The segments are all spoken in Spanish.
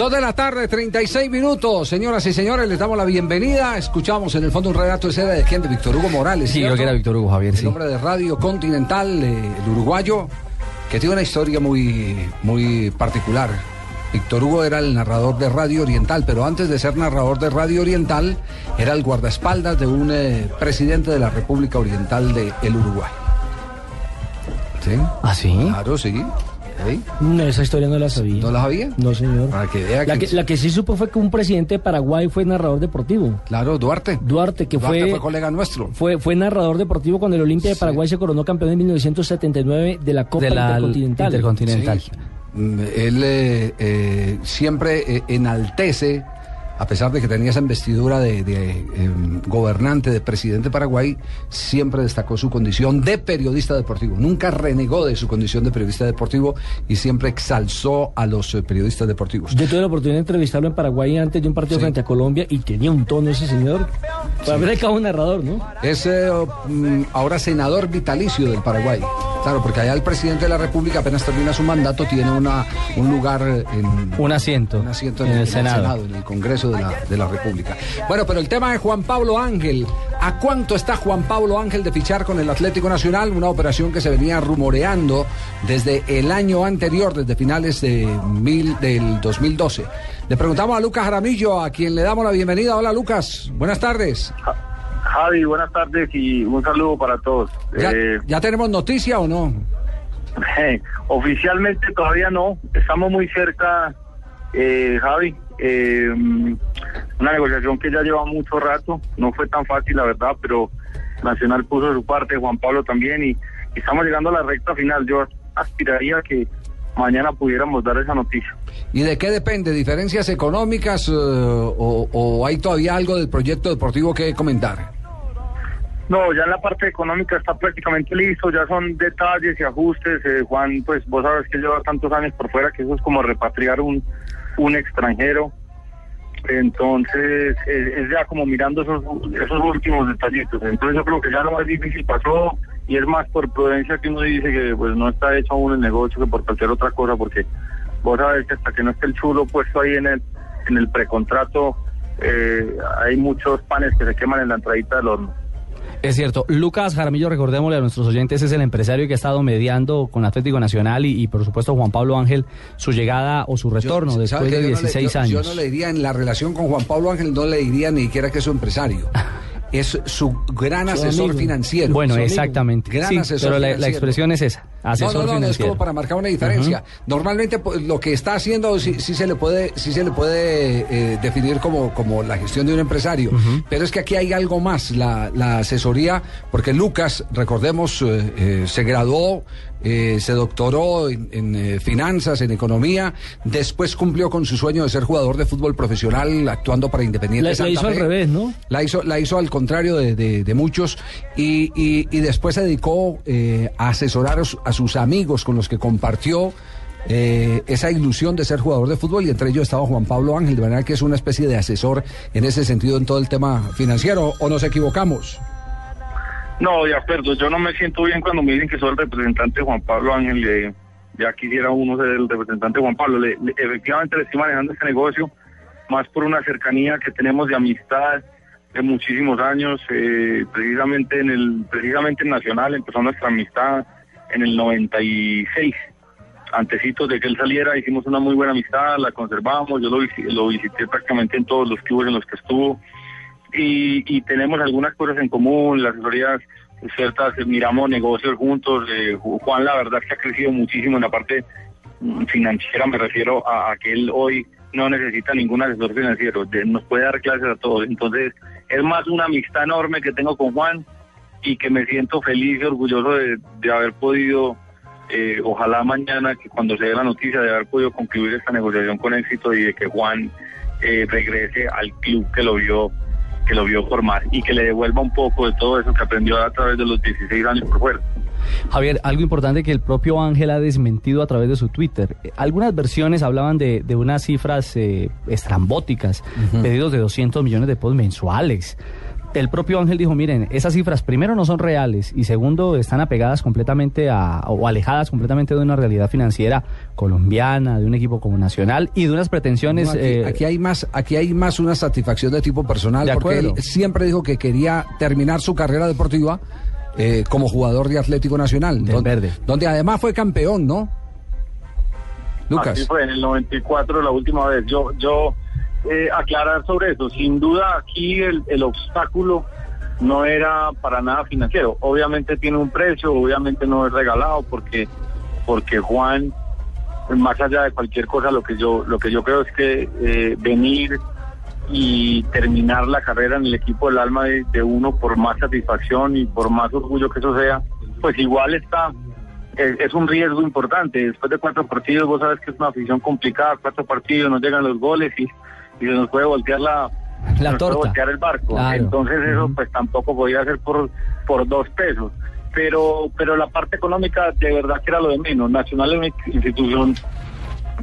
Dos de la tarde, 36 minutos. Señoras y señores, les damos la bienvenida. Escuchamos en el fondo un relato ese era de quién, de Víctor Hugo Morales. Sí, creo ¿cierto? que era Víctor Hugo Javier, El sí. hombre de Radio Continental, eh, el uruguayo, que tiene una historia muy, muy particular. Víctor Hugo era el narrador de Radio Oriental, pero antes de ser narrador de Radio Oriental, era el guardaespaldas de un eh, presidente de la República Oriental del Uruguay. ¿Sí? ¿Ah, sí? Claro, sí. ¿Sí? No, esa historia no la sabía. ¿No la sabía? No, señor. Para que vea La que- que, la que sí supo fue que un presidente de Paraguay fue narrador deportivo. Claro, Duarte. Duarte, que Duarte fue, fue colega nuestro. fue, fue narrador deportivo cuando el Olimpia de Paraguay se coronó campeón en 1979 de la Copa de la Intercontinental. Intercontinental. Sí. Mm, Él eh, eh, siempre eh, enaltece, a pesar de que tenía esa investidura de, de, eh, gobernante, de presidente de Paraguay, siempre destacó su condición de periodista deportivo. Nunca renegó de su condición de periodista deportivo y siempre exalzó a los eh, periodistas deportivos. Yo tuve la oportunidad de entrevistarlo en Paraguay antes de un partido Sí. frente a Colombia y tenía un tono ese señor. Para ver el cabo narrador, ¿no? Es eh, mm, ahora senador vitalicio del Paraguay. Claro, porque allá el presidente de la República apenas termina su mandato, tiene una, un lugar en, Un asiento, un asiento en el Senado. en el Congreso de la, de la República. Bueno, pero el tema de Juan Pablo Ángel. ¿A cuánto está Juan Pablo Ángel de fichar con el Atlético Nacional? Una operación que se venía rumoreando desde el año anterior, desde finales de mil, del 2012. Le preguntamos a Lucas Jaramillo, a quien le damos la bienvenida. Hola, Lucas. Buenas tardes. Javi, buenas tardes y un saludo para todos. ¿Ya, Eh, ya tenemos noticia o no? oficialmente todavía no, estamos muy cerca, eh, Javi. eh, una negociación que ya lleva mucho rato, no fue tan fácil, la verdad, pero Nacional puso de su parte, Juan Pablo también, y, y estamos llegando a la recta final. Yo aspiraría a que mañana pudiéramos dar esa noticia. ¿Y de qué depende? ¿Diferencias económicas eh, o, o hay todavía algo del proyecto deportivo que comentar? No, ya en la parte económica está prácticamente listo, ya son detalles y ajustes. eh, Juan, pues vos sabes que lleva tantos años por fuera que eso es como repatriar un, un extranjero. Entonces, eh, es ya como mirando esos, esos últimos detallitos. Entonces, yo creo que ya lo más difícil pasó y es más por prudencia que uno dice que pues no está hecho aún el negocio que por cualquier otra cosa, porque vos sabes que hasta que no esté el chulo puesto ahí en el, en el precontrato, eh, hay muchos panes que se queman en la entradita del horno. Es cierto. Lucas Jaramillo, recordémosle a nuestros oyentes, es el empresario que ha estado mediando con Atlético Nacional y, y, por supuesto Juan Pablo Ángel su llegada o su retorno Yo- después ¿sabe de que yo no le- 16 yo- años. Yo no le diría en la relación con Juan Pablo Ángel, no le diría ni siquiera que es su empresario. Es su gran Su asesor amigo. financiero. Bueno, exactamente. Gran Sí, asesor pero la, la expresión es esa, asesor no, no, no, no, es como para marcar una diferencia. Normalmente pues, lo que está haciendo sí, sí se le puede, sí se le puede eh, definir como, como la gestión de un empresario. Pero es que aquí hay algo más, la, la asesoría, porque Lucas, recordemos, eh, eh, se graduó, eh, se doctoró en, en, eh, finanzas, en economía, después cumplió con su sueño de ser jugador de fútbol profesional, actuando para Independiente. La- hizo al revés, ¿no? La hizo, la hizo al contrario de, de- de muchos y, y- y después se dedicó eh, a asesorar a, su- a sus amigos con los que compartió eh, esa ilusión de ser jugador de fútbol y entre ellos estaba Juan Pablo Ángel, de manera que es una especie de asesor en ese sentido en todo el tema financiero, o nos equivocamos. No, de acuerdo. Yo no me siento bien cuando me dicen que soy el representante de Juan Pablo Ángel. eh, ya quisiera uno ser el representante de Juan Pablo. Le- efectivamente le estoy manejando este negocio más por una cercanía que tenemos de amistad de muchísimos años. eh, precisamente en el precisamente en Nacional empezó nuestra amistad. en el 96. Antecitos de que él saliera, hicimos una muy buena amistad, la conservamos, yo lo, lo visité prácticamente en todos los clubes en los que estuvo y, y tenemos algunas cosas en común, las asesorías ciertas, eh, miramos negocios juntos, eh, Ju- Juan la verdad es que ha crecido muchísimo en la parte mm, financiera, me refiero a, a que él hoy no necesita ningún asesor financiero, de- nos puede dar clases a todos, entonces es más una amistad enorme que tengo con Juan y que me siento feliz y orgulloso de, de haber podido, eh, ojalá mañana que cuando se dé la noticia de haber podido concluir esta negociación con éxito y de que Juan eh, regrese al club que lo vio que lo vio formar y que le devuelva un poco de todo eso que aprendió a través de los 16 años por fuera. Javier, algo importante que el propio Ángel ha desmentido a través de su Twitter. Algunas versiones hablaban de, de unas cifras eh, estrambóticas, pedidos de 200 millones de pesos mensuales. El propio Ángel dijo, miren, esas cifras primero no son reales y segundo están apegadas completamente a, o alejadas completamente de una realidad financiera colombiana, de un equipo como Nacional y de unas pretensiones... No, aquí, eh, aquí hay más, aquí hay más una satisfacción de tipo personal, De porque él siempre dijo que quería terminar su carrera deportiva eh, como jugador de Atlético Nacional, Del don- Verde. donde además fue campeón, ¿no? Lucas. Así fue, en el 94 la última vez. Yo, yo eh, aclarar sobre eso. Sin duda aquí el, el obstáculo no era para nada financiero. Obviamente tiene un precio, obviamente no es regalado porque porque Juan más allá de cualquier cosa lo que yo lo que yo creo es que eh, venir y terminar la carrera en el equipo del alma de, uno por más satisfacción y por más orgullo que eso sea, pues igual está es, es un riesgo importante. Después de cuatro partidos, vos sabes que es una afición complicada, cuatro partidos, no llegan los goles y, y se nos puede voltear la, La torta. voltear el barco. Claro. Entonces eso pues tampoco podía ser por, por dos pesos. Pero, pero la parte económica de verdad que era lo de menos. Nacional es una institución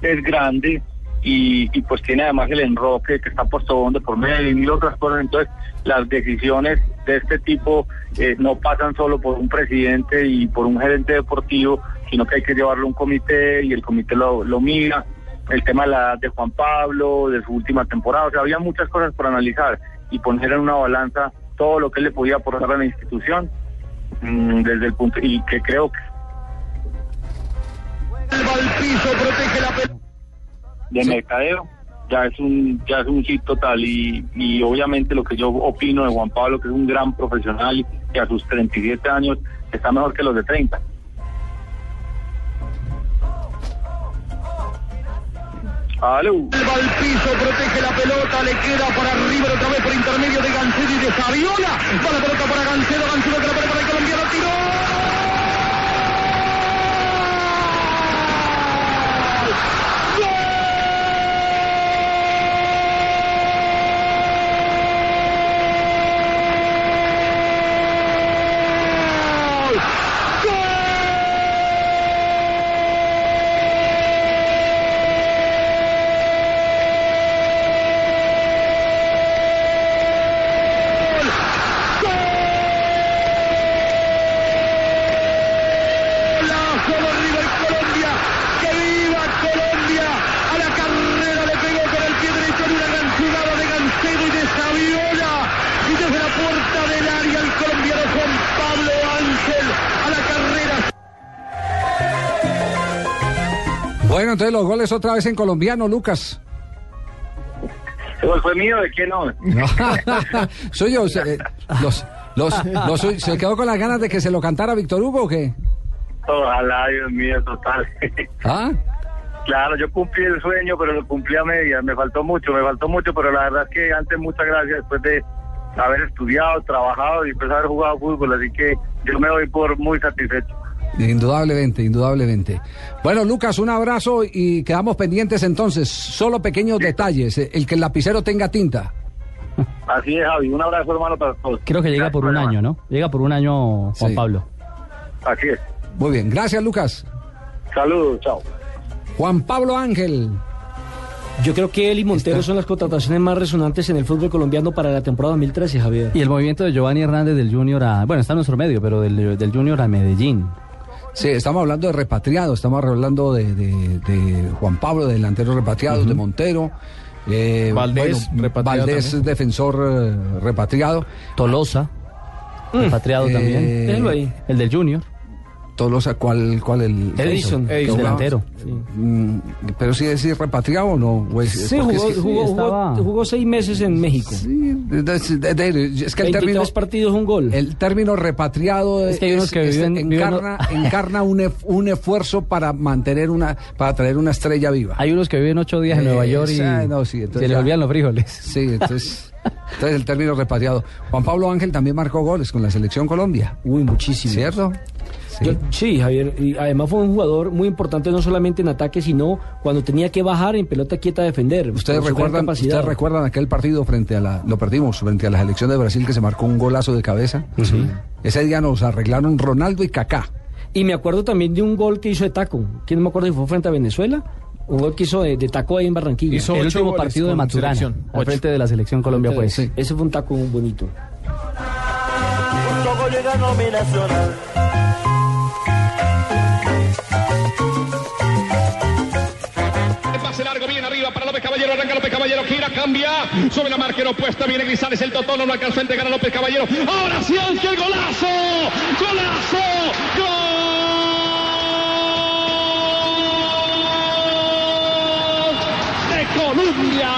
es grande y, y pues tiene además el enroque que está puesto de por medio y mil otras cosas. Entonces, las decisiones de este tipo eh, no pasan solo por un presidente y por un gerente deportivo, sino que hay que llevarlo a un comité y el comité lo, lo mira. El tema de la edad de Juan Pablo, de su última temporada, o sea, había muchas cosas por analizar y poner en una balanza todo lo que él le podía aportar a la institución mm, desde el punto y que creo que de mercadeo ya es un ya es un hit total y, y obviamente lo que yo opino de Juan Pablo que es un gran profesional y que a sus 37 años está mejor que los de 30 Aló. Va al protege la pelota, le queda para arriba otra vez por intermedio de Gancedo y de Saviola. Va la pelota para Gancedo, Gancedo que la pone para el colombiano, tiró. Bueno, entonces los goles otra vez en colombiano, Lucas. ¿El gol fue mío? ¿De qué no? No. Soy yo. eh, los, los, los- ¿Se quedó con las ganas de que se lo cantara Víctor Hugo o qué? Ojalá, Dios mío, total. ¿Ah? Claro, yo cumplí el sueño, pero lo cumplí a medias. Me faltó mucho, me faltó mucho, pero la verdad es que antes muchas gracias después de haber estudiado, trabajado y después haber jugado fútbol. Así que yo me doy por muy satisfecho. Indudablemente, indudablemente. Bueno, Lucas, un abrazo y quedamos pendientes entonces. Solo pequeños detalles. El que el lapicero tenga tinta. Así es, Javi. Un abrazo, hermano, para todos. creo que llega por un año, ¿no? Llega por un año Juan Sí. Pablo. Así es. Muy bien, gracias Lucas. Saludos, chao. Juan Pablo Ángel. Yo creo que él y Montero son las contrataciones más resonantes en el fútbol colombiano para la temporada 2013, Javier. Y el movimiento de Giovanni Hernández del Junior a... Bueno, está en nuestro medio, pero del, del Junior a Medellín. Sí, estamos hablando de repatriados, estamos hablando de, de- de Juan Pablo, de delanteros repatriados, de Montero. eh, Valdés, repatriado Valdés, también. defensor eh, repatriado. Tolosa, repatriado Eh, también. Ahí. El del Junior. Tolosa, ¿cuál, cuál el? Edison, Edison. delantero. Mm, pero sí es ir repatriado o no? Sí, jugó, es que- jugó, estaba- jugó- jugó seis meses en México. Sí, es que el 23 término, partidos, un gol. el término repatriado Es que hay unos que viven- viven- encarna, un, ef- un esfuerzo para mantener una, para traer una estrella viva. Hay unos que viven ocho días en Eh, Nueva York y sí, no, sí, entonces se les olvidan los frijoles. Sí, entonces, entonces el término repatriado. Juan Pablo Ángel también marcó goles con la selección Colombia, Uy, muchísimo. ¿cierto? Sí. Yo- sí, Javier. Y además fue un jugador muy importante no solamente en ataque, sino cuando tenía que bajar en pelota quieta a defender. Ustedes recuerdan, ustedes recuerdan aquel partido frente a la, lo perdimos frente a la selección de Brasil que se marcó un golazo de cabeza. Ese día nos arreglaron Ronaldo y Kaká. Y me acuerdo también de un gol que hizo de taco. ¿Quién no me acuerdo si fue frente a Venezuela? Un gol que hizo de, de taco ahí en Barranquilla. Hizo el último partido de Maturana, selección. al Ocho. frente de la selección Colombia, pues. Sí. Ese fue un taco muy bonito. Caballero, arranca López Caballero, gira, cambia, sobre la marca opuesta, viene Grisales, el Totón, no lo alcanzó a entregar a López Caballero. Ahora sí, Ángel, golazo, golazo, gol de Colombia.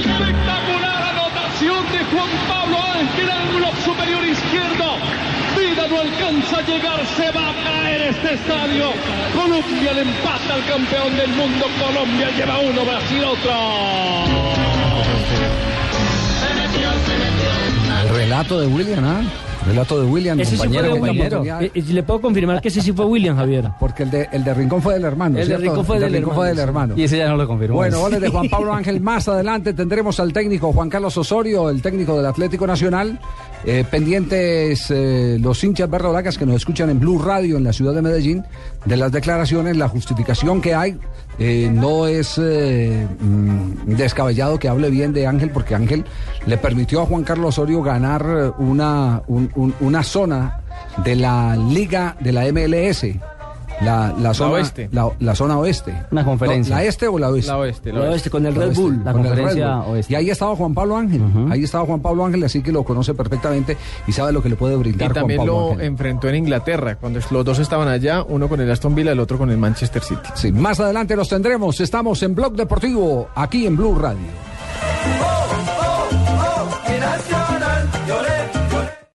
Espectacular anotación de Juan Pablo Ángel, ángulo superior izquierdo. Vida no alcanza a llegar, se va a este estadio. Colombia le empata al campeón del mundo. Colombia lleva uno, Brasil otro. El relato de William, ¿ah? Relato de William, Ese sí compañero de William. oportunidad. Eh, eh, le puedo confirmar que ese sí fue William, Javier. Porque el de, el de Rincón fue del hermano. El de ¿cierto? Rincón fue El de del Rincón fue del hermano, hermano. Y ese ya no lo confirmó. Bueno, goles de Juan Pablo Ángel. Más adelante tendremos al técnico Juan Carlos Osorio, el técnico del Atlético Nacional. Eh, pendientes eh, los hinchas verdolagas que nos escuchan en Blue Radio en la ciudad de Medellín de las declaraciones, la justificación que hay. Eh, no es mm, descabellado que hable bien de Ángel porque Ángel le permitió a Juan Carlos Osorio ganar una, un- un- una zona de la liga de la MLS. La, la zona oeste. La, la zona oeste. Una conferencia. No, ¿La este o la oeste? La oeste, la La oeste. oeste, con el La Red oeste, Bull. La conferencia Bull. oeste. Y ahí estaba Juan Pablo Ángel. Ahí estaba Juan Pablo Ángel, así que lo conoce perfectamente y sabe lo que le puede brindar Y también Juan Pablo lo Ángel. enfrentó en Inglaterra, cuando los dos estaban allá, uno con el Aston Villa, el otro con el Manchester City. Sí, más adelante los tendremos. Estamos en Blog Deportivo, aquí en Blue Radio.